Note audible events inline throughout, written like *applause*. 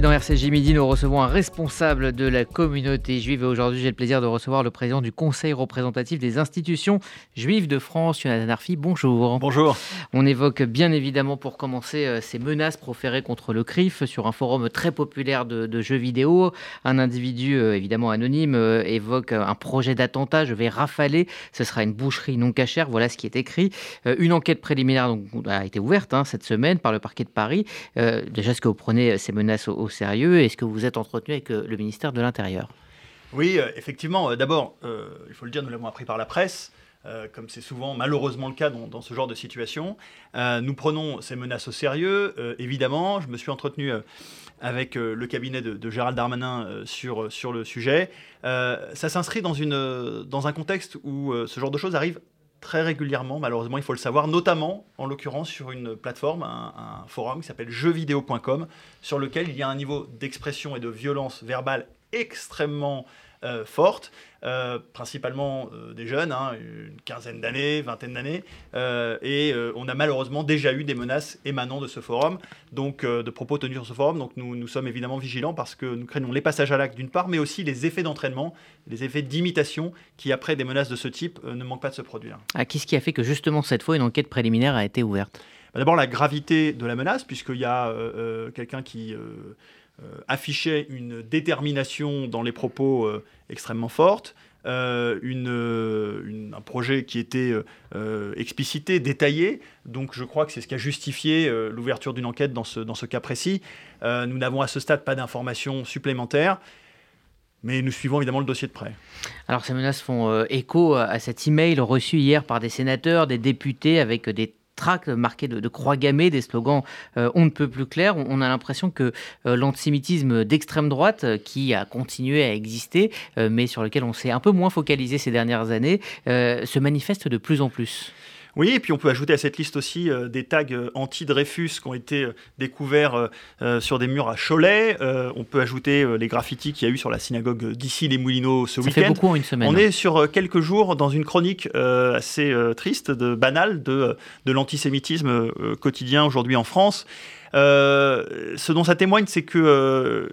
Dans RCJ Midi, nous recevons un responsable de la communauté juive et aujourd'hui j'ai le plaisir de recevoir le président du Conseil représentatif des institutions juives de France, Jonathan Arfi. Bonjour. Bonjour. On évoque bien évidemment pour commencer euh, ces menaces proférées contre le CRIF sur un forum très populaire de, jeux vidéo. Un individu euh, évidemment anonyme euh, évoque un projet d'attentat, je vais rafaler, ce sera une boucherie non cachère, voilà ce qui est écrit. Une enquête préliminaire donc, a été ouverte hein, cette semaine par le parquet de Paris. Déjà, est-ce que vous prenez ces menaces au sérieux Est-ce que vous êtes entretenu avec euh, le ministère de l'Intérieur Oui, euh, effectivement. Euh, d'abord, il faut le dire, nous l'avons appris par la presse. comme c'est souvent malheureusement le cas dans, ce genre de situation. nous prenons ces menaces au sérieux, évidemment. Je me suis entretenu avec le cabinet de, Gérald Darmanin sur, sur le sujet. ça s'inscrit dans, dans un contexte où ce genre de choses arrive très régulièrement, malheureusement, il faut le savoir, notamment, en l'occurrence, sur une plateforme, un, forum qui s'appelle jeuxvideo.com, sur lequel il y a un niveau d'expression et de violence verbale extrêmement euh, forte, euh, principalement euh, des jeunes, hein, une quinzaine d'années, vingtaine d'années, et on a malheureusement déjà eu des menaces émanant de ce forum, donc de propos tenus sur ce forum. Donc nous, nous sommes évidemment vigilants parce que nous craignons les passages à l'acte d'une part, mais aussi les effets d'entraînement, les effets d'imitation qui, après des menaces de ce type, ne manquent pas de se produire. Ah, Qu'est-ce qui a fait que justement cette fois une enquête préliminaire a été ouverte? Bah, D'abord la gravité de la menace, puisqu'il y a quelqu'un qui euh, affichait une détermination dans les propos euh, extrêmement forte, euh, un projet qui était explicité, détaillé. Donc je crois que c'est ce qui a justifié l'ouverture d'une enquête dans ce, dans ce cas précis. nous n'avons à ce stade pas d'informations supplémentaires. Mais nous suivons évidemment le dossier de près. Alors ces menaces font écho à cet email reçu hier par des sénateurs, des députés avec des tracts marqués de, croix gammées, des slogans euh, on ne peut plus clairs. On, a l'impression que euh, l'antisémitisme d'extrême droite, euh, qui a continué à exister, mais sur lequel on s'est un peu moins focalisé ces dernières années, se manifeste de plus en plus. Oui, et puis on peut ajouter à cette liste aussi euh, des tags euh, anti-Dreyfus qui ont été euh, découverts sur des murs à Cholet. on peut ajouter les graffitis qu'il y a eu sur la synagogue d'ici les Moulineaux ce week-end. Ça fait beaucoup en une semaine. On est sur quelques jours dans une chronique assez triste, de, banale, de, de l'antisémitisme quotidien aujourd'hui en France. ce dont ça témoigne, c'est que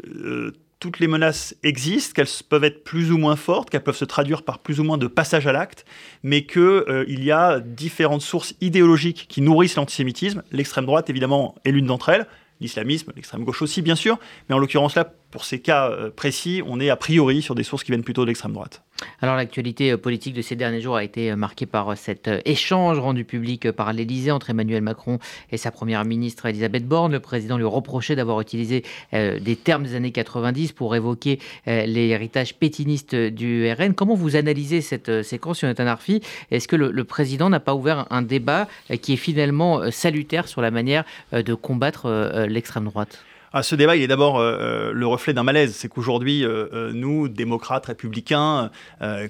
toutes les menaces existent, qu'elles peuvent être plus ou moins fortes, qu'elles peuvent se traduire par plus ou moins de passage à l'acte, mais qu'il euh, y a différentes sources idéologiques qui nourrissent l'antisémitisme. L'extrême droite, évidemment, est l'une d'entre elles, l'islamisme, l'extrême gauche aussi, bien sûr, mais en l'occurrence là, pour ces cas euh, précis, on est a priori sur des sources qui viennent plutôt de l'extrême droite. Alors l'actualité euh, politique de ces derniers jours a été euh, marquée par cet échange rendu public par l'Élysée entre Emmanuel Macron et sa première ministre Elisabeth Borne. Le président lui reprochait d'avoir utilisé des termes des années 90 pour évoquer l'héritage pétiniste du RN. Comment vous analysez cette séquence, Jonathan Arfi? Est-ce que le, président n'a pas ouvert un débat qui est finalement salutaire sur la manière de combattre l'extrême droite? Ah, ce débat, il est d'abord euh, euh, le reflet d'un malaise. C'est qu'aujourd'hui, euh, nous, démocrates, républicains,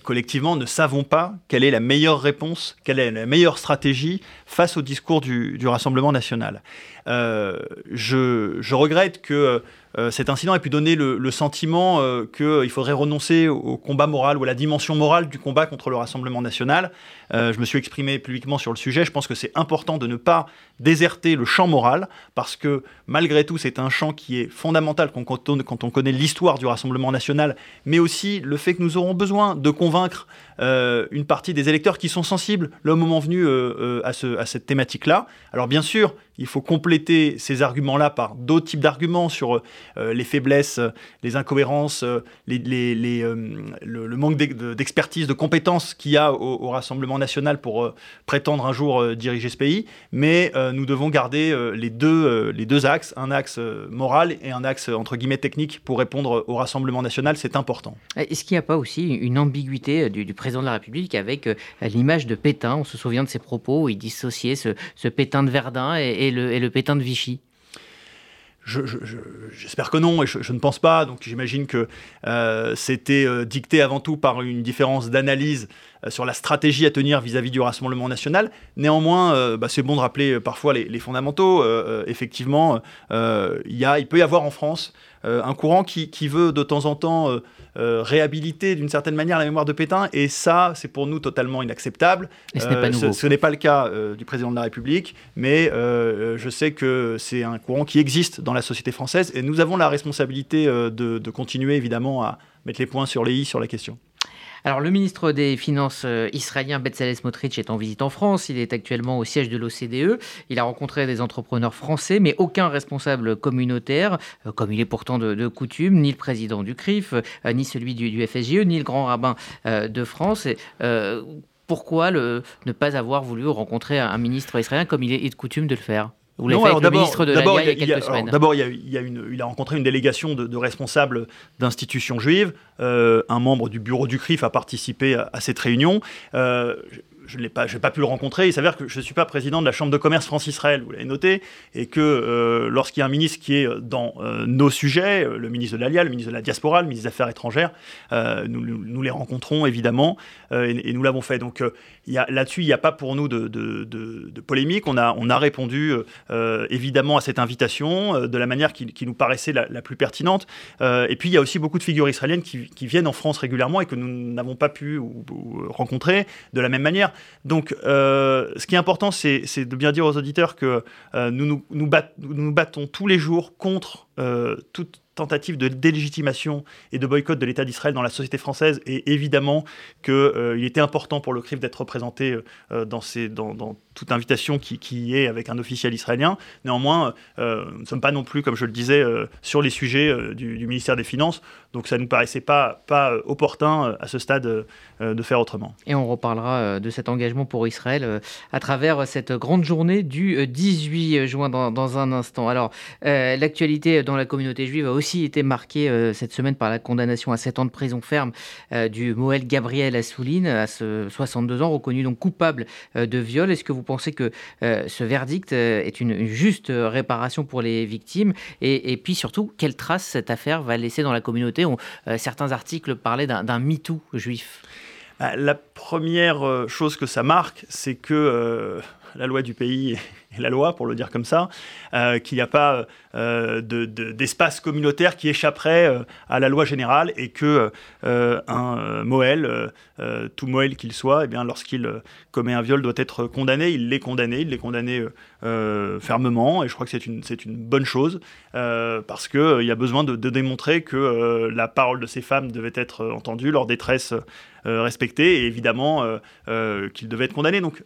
collectivement, ne savons pas quelle est la meilleure réponse, quelle est la meilleure stratégie face au discours du, Rassemblement national. Je, je, regrette que euh, cet incident a pu donner le, sentiment euh, qu'il faudrait renoncer au, combat moral ou à la dimension morale du combat contre le Rassemblement national. Euh, je me suis exprimé publiquement sur le sujet. Je pense que c'est important de ne pas déserter le champ moral parce que malgré tout, c'est un champ qui est fondamental quand on, connaît l'histoire du Rassemblement national, mais aussi le fait que nous aurons besoin de convaincre une partie des électeurs qui sont sensibles le moment venu à cette thématique-là. Alors bien sûr, il faut compléter ces arguments-là par d'autres types d'arguments sur euh, les faiblesses, les incohérences, euh, euh, le, manque d'expertise, de compétences qu'il y a au, Rassemblement national pour prétendre un jour diriger ce pays. Mais nous devons garder les, deux, les deux axes, un axe moral et un axe entre guillemets technique pour répondre au Rassemblement national. C'est important. Est-ce qu'il n'y a pas aussi une ambiguïté du, président de la République avec l'image de Pétain? On se souvient de ses propos où il dissociait ce, Pétain de Verdun et, le, et le Pétain de Vichy. J'espère que non, et je, ne pense pas. Donc j'imagine que euh, c'était euh, dicté avant tout par une différence d'analyse euh, sur la stratégie à tenir vis-à-vis du Rassemblement national. Néanmoins, bah, c'est bon de rappeler parfois les, fondamentaux. effectivement, il peut y avoir en France un courant qui, qui, veut de temps en temps réhabiliter d'une certaine manière la mémoire de Pétain, et ça, c'est pour nous totalement inacceptable. Et ce n'est pas nouveau. Ce, n'est pas le cas du président de la République, mais je sais que c'est un courant qui existe dans la société française, et nous avons la responsabilité de, de continuer évidemment à mettre les points sur les i sur la question. Alors, le ministre des Finances euh, israélien Bezalel Smotrich est en visite en France. Il est actuellement au siège de l'OCDE. Il a rencontré des entrepreneurs français, mais aucun responsable communautaire, euh, comme il est pourtant de, coutume, ni le président du CRIF, euh, ni celui du, FSGE, ni le grand rabbin de France. pourquoi ne pas avoir voulu rencontrer un ministre israélien comme il est de coutume de le faire? Vous l'avez fait avec le ministre de la il y a quelques semaines. D'abord, il, il, a rencontré une délégation de, responsables d'institutions juives. Euh, un membre du bureau du CRIF a participé à, cette réunion. Euh, je n'ai pas, pas pu le rencontrer. Il s'avère que je ne suis pas président de la Chambre de commerce France-Israël, vous l'avez noté, et que euh, lorsqu'il y a un ministre qui est dans nos sujets, le ministre de l'Alia, le ministre de la Diaspora, le ministre des Affaires étrangères, nous, les rencontrons évidemment, et, nous l'avons fait. Donc là-dessus, il n'y a pas pour nous de, polémique. On a, on a répondu euh, évidemment à cette invitation euh, de la manière qui, nous paraissait la, plus pertinente. Euh, et puis, il y a aussi beaucoup de figures israéliennes qui, viennent en France régulièrement et que nous n'avons pas pu rencontrer de la même manière. Donc, ce qui est important, c'est de bien dire aux auditeurs que nous nous, nous, nous, battons tous les jours contre toute tentative de délégitimation et de boycott de l'État d'Israël dans la société française. Et évidemment qu'il euh, était important pour le CRIF d'être représenté euh, dans, dans, toute invitation qui, qui, est avec un officiel israélien. Néanmoins, euh, nous ne sommes pas non plus, comme je le disais, sur les sujets du, ministère des Finances. Donc ça ne nous paraissait pas, pas opportun à ce stade de faire autrement. Et on reparlera de cet engagement pour Israël à travers cette grande journée du 18 juin dans, dans un instant. Alors, l'actualité dans la communauté juive a aussi aussi été marqué euh, cette semaine par la condamnation à 7 ans de prison ferme euh, du Moël Gabriel Assouline, à ce 62 ans, reconnu donc coupable euh, de viol. Est-ce que vous pensez que ce verdict est une, juste réparation pour les victimes? Et, puis surtout, quelle trace cette affaire va laisser dans la communauté? Certains articles parlaient d'un MeToo juif. La première chose que ça marque, c'est que la loi du pays la loi, pour le dire comme ça, euh, qu'il n'y a pas euh, d'espace communautaire qui échapperait euh, à la loi générale et que un Moël, tout Moël qu'il soit, eh lorsqu'il commet un viol, doit être condamné. Il l'est condamné, il l'est condamné fermement, et je crois que c'est une, une bonne chose, parce qu'il y a besoin de, démontrer que la parole de ces femmes devait être entendue, leur détresse respectée, et évidemment qu'ils devaient être condamnés. Donc,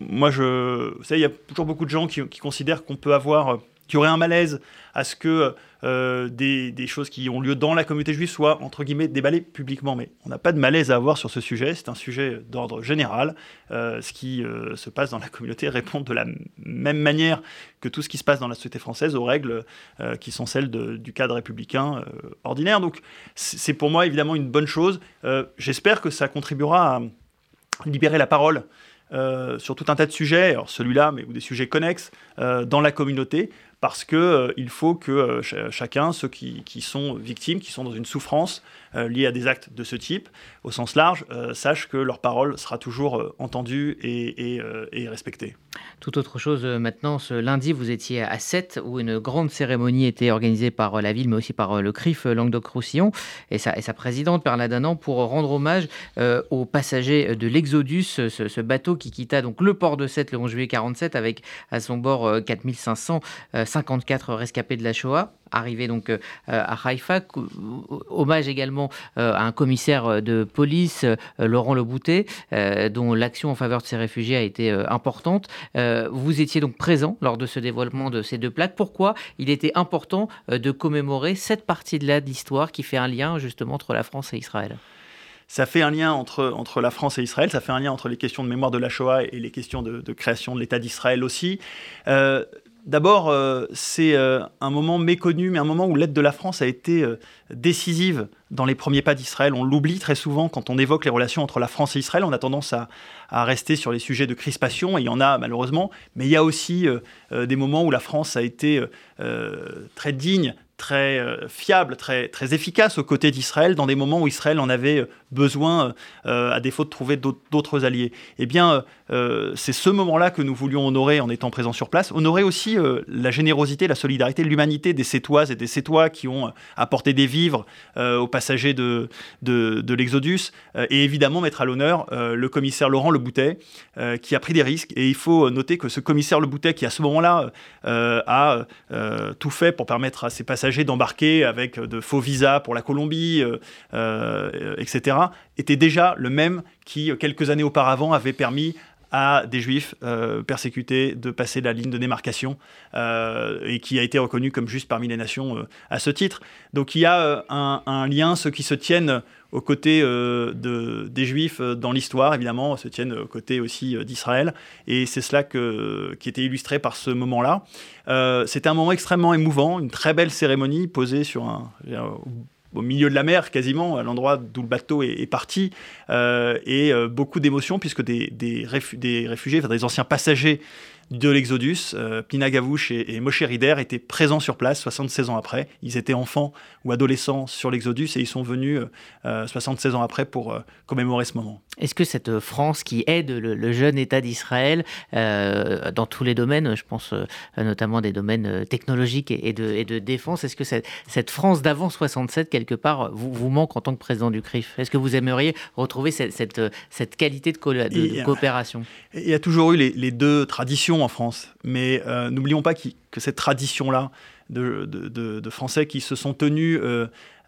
moi, je, il y a toujours beaucoup de gens qui, considèrent qu'on peut avoir, euh, qu'il y aurait un malaise à ce que euh, des, choses qui ont lieu dans la communauté juive soient, entre guillemets, déballées publiquement. Mais on n'a pas de malaise à avoir sur ce sujet, c'est un sujet d'ordre général. Euh, ce qui se passe dans la communauté *laughs* répond de la même manière que tout ce qui se passe dans la société française aux règles qui sont celles du cadre républicain ordinaire. Donc c'est pour moi évidemment une bonne chose. J'espère que ça contribuera à libérer la parole sur tout un tas de sujets, alors celui-là, mais ou des sujets connexes, euh, dans la communauté, parce qu'il euh, il faut que chacun, ceux qui, qui, sont victimes, qui sont dans une souffrance liée à des actes de ce type, au sens large, sachent que leur parole sera toujours entendue et, et, et respectée. Tout autre chose euh, maintenant, ce lundi, vous étiez à 7 où une grande cérémonie était organisée par euh, la ville, mais aussi par euh, le CRIF Languedoc-Roussillon et sa, et sa présidente, Perla Danan, pour rendre hommage aux passagers de l'Exodus, ce, bateau qui quitta donc le port de 7 le 11 juillet 47 avec à son bord 4554 rescapés de la Shoah arrivé donc à Haïfa. Hommage également à un commissaire de police, Laurent Leboutet, dont l'action en faveur de ces réfugiés a été importante. Euh, vous étiez donc présent lors de ce dévoilement de ces deux plaques. Pourquoi il était important euh, de commémorer cette partie-là de l'histoire qui fait un lien justement entre la France et Israël? Ça fait un lien entre, entre la France et Israël, ça fait un lien entre les questions de mémoire de la Shoah et les questions de, création de l'État d'Israël aussi. Euh, D'abord, c'est un moment méconnu, mais un moment où l'aide de la France a été décisive dans les premiers pas d'Israël. On l'oublie très souvent quand on évoque les relations entre la France et Israël. On a tendance à, rester sur les sujets de crispation, et il y en a malheureusement, mais il y a aussi euh, euh, des moments où la France a été euh, très digne très euh, fiable, très, très efficace aux côtés d'Israël dans des moments où Israël en avait besoin, à défaut de trouver d'autres alliés. Eh bien, c'est ce moment-là que nous voulions honorer en étant présents sur place. Honorer aussi la générosité, la solidarité, l'humanité des Sétoises et des Sétois qui ont apporté des vivres aux passagers de, de, de l'Exodus. et évidemment, mettre à l'honneur le commissaire Laurent Leboutet, qui a pris des risques. Et il faut noter que ce commissaire Leboutet, qui à ce moment-là a tout fait pour permettre à ses passagers d'embarquer avec de faux visas pour la Colombie, euh, euh, etc., était déjà le même qui, quelques années auparavant, avait permis à des juifs euh, persécutés de passer la ligne de démarcation et qui a été reconnu comme juste parmi les nations à ce titre. Donc il y a un, lien, ceux qui se tiennent aux côtés euh, de, des Juifs euh, dans l'histoire, évidemment, se tiennent aux côtés aussi euh, d'Israël. Et c'est cela qui était illustré par ce moment-là. C'était un moment extrêmement émouvant, une très belle cérémonie posée sur un, au milieu de la mer, quasiment, à l'endroit d'où le bateau est, parti, et beaucoup d'émotions, puisque des, des, des réfugiés, enfin, des anciens passagers de l'Exodus. Euh, Pina Gavouche et, Moshe Rider étaient présents sur place 76 ans après. Ils étaient enfants ou adolescents sur l'Exodus et ils sont venus 76 euh, ans après pour euh, commémorer ce moment. Est-ce que cette France qui aide le, jeune État d'Israël dans tous les domaines, je pense notamment des domaines technologiques et, de, défense, est-ce que cette, France d'avant 67, quelque part, vous, manque en tant que président du CRIF? Est-ce que vous aimeriez retrouver cette, qualité de, coopération? Il y a toujours eu les deux traditions en France. Mais euh, n'oublions pas que cette tradition-là de, Français qui se sont tenus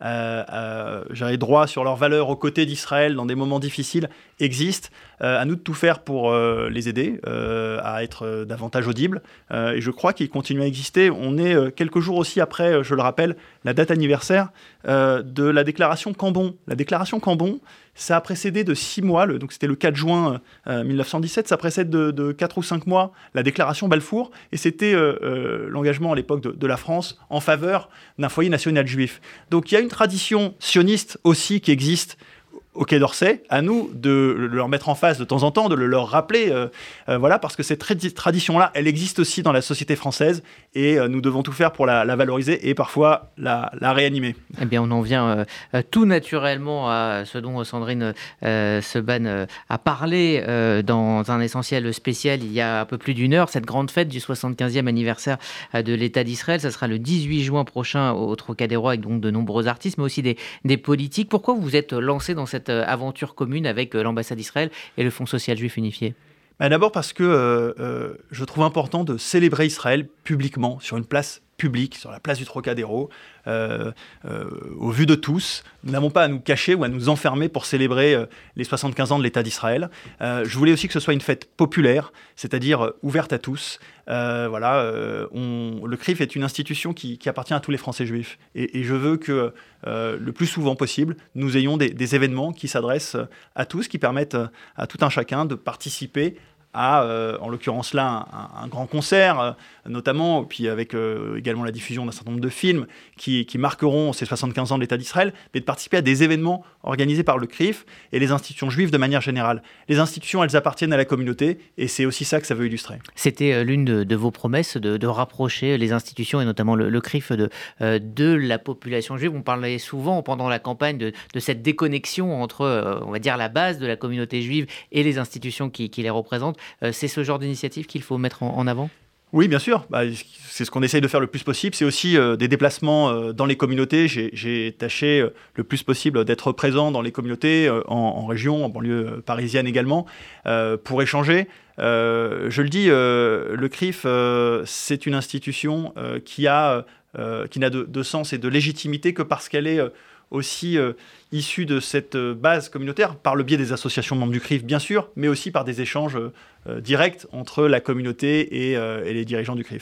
euh, j'avais droit sur leurs valeurs aux côtés d'Israël dans des moments difficiles existe. Euh, à nous de tout faire pour euh, les aider à être davantage audibles. et je crois qu'ils continuent à exister. On est quelques jours aussi après, je le rappelle, la date anniversaire de la déclaration Cambon. La déclaration Cambon, ça a précédé de six mois, donc c'était le 4 juin 1917, ça précède de, quatre ou cinq mois la déclaration Balfour, et c'était l'engagement à l'époque de, la France en faveur d'un foyer national juif. Donc il y a une tradition sioniste aussi qui existe au Quai d'Orsay, à nous de leur mettre en face de temps en temps, de le leur rappeler, euh, euh, voilà, parce que cette tradition-là, elle existe aussi dans la société française et euh, nous devons tout faire pour la, valoriser et parfois la, réanimer. Eh bien, on en vient tout naturellement à ce dont Sandrine Seban a parlé dans un essentiel spécial il y a un peu plus d'une heure, cette grande fête du 75e anniversaire de l'État d'Israël. Ça sera le 18 juin prochain au Trocadéro avec donc de nombreux artistes, mais aussi des, politiques. Pourquoi vous êtes lancé dans cette euh, aventure commune avec euh, l'ambassade d'Israël et le Fonds social juif unifié? Bah, D'abord parce que euh, je trouve important de célébrer Israël publiquement sur une place public, sur la place du Trocadéro, euh, euh, au vu de tous. Nous n'avons pas à nous cacher ou à nous enfermer pour célébrer euh, les 75 ans de l'État d'Israël. je voulais aussi que ce soit une fête populaire, c'est-à-dire ouverte à tous. voilà, le CRIF est une institution qui, appartient à tous les Français juifs. Et, je veux que le plus souvent possible, nous ayons des, des événements qui s'adressent à tous, qui permettent à tout un chacun de participer à, euh, en l'occurrence là, un, grand concert, euh, notamment, puis avec euh, également la diffusion d'un certain nombre de films qui, marqueront ces 75 ans de l'État d'Israël, mais de participer à des événements organisés par le CRIF et les institutions juives de manière générale. Les institutions, elles appartiennent à la communauté, et c'est aussi ça que ça veut illustrer. C'était l'une de, vos promesses de, rapprocher les institutions, et notamment le, CRIF, de, de la population juive. On parlait souvent pendant la campagne de, cette déconnexion entre, on va dire, la base de la communauté juive et les institutions qui les représentent. Euh, c'est ce genre d'initiative qu'il faut mettre en, avant? Oui, bien sûr. Bah, c'est ce qu'on essaye de faire le plus possible. C'est aussi euh, des déplacements euh, dans les communautés. J'ai tâché le plus possible d'être présent dans les communautés, en, région, en banlieue parisienne également, pour échanger. je le dis, le CRIF, c'est une institution qui qui n'a de, sens et de légitimité que parce qu'elle est aussi euh, issus de cette euh, base communautaire, par le biais des associations membres du CRIF, bien sûr, mais aussi par des échanges euh, directs entre la communauté et, et les dirigeants du CRIF.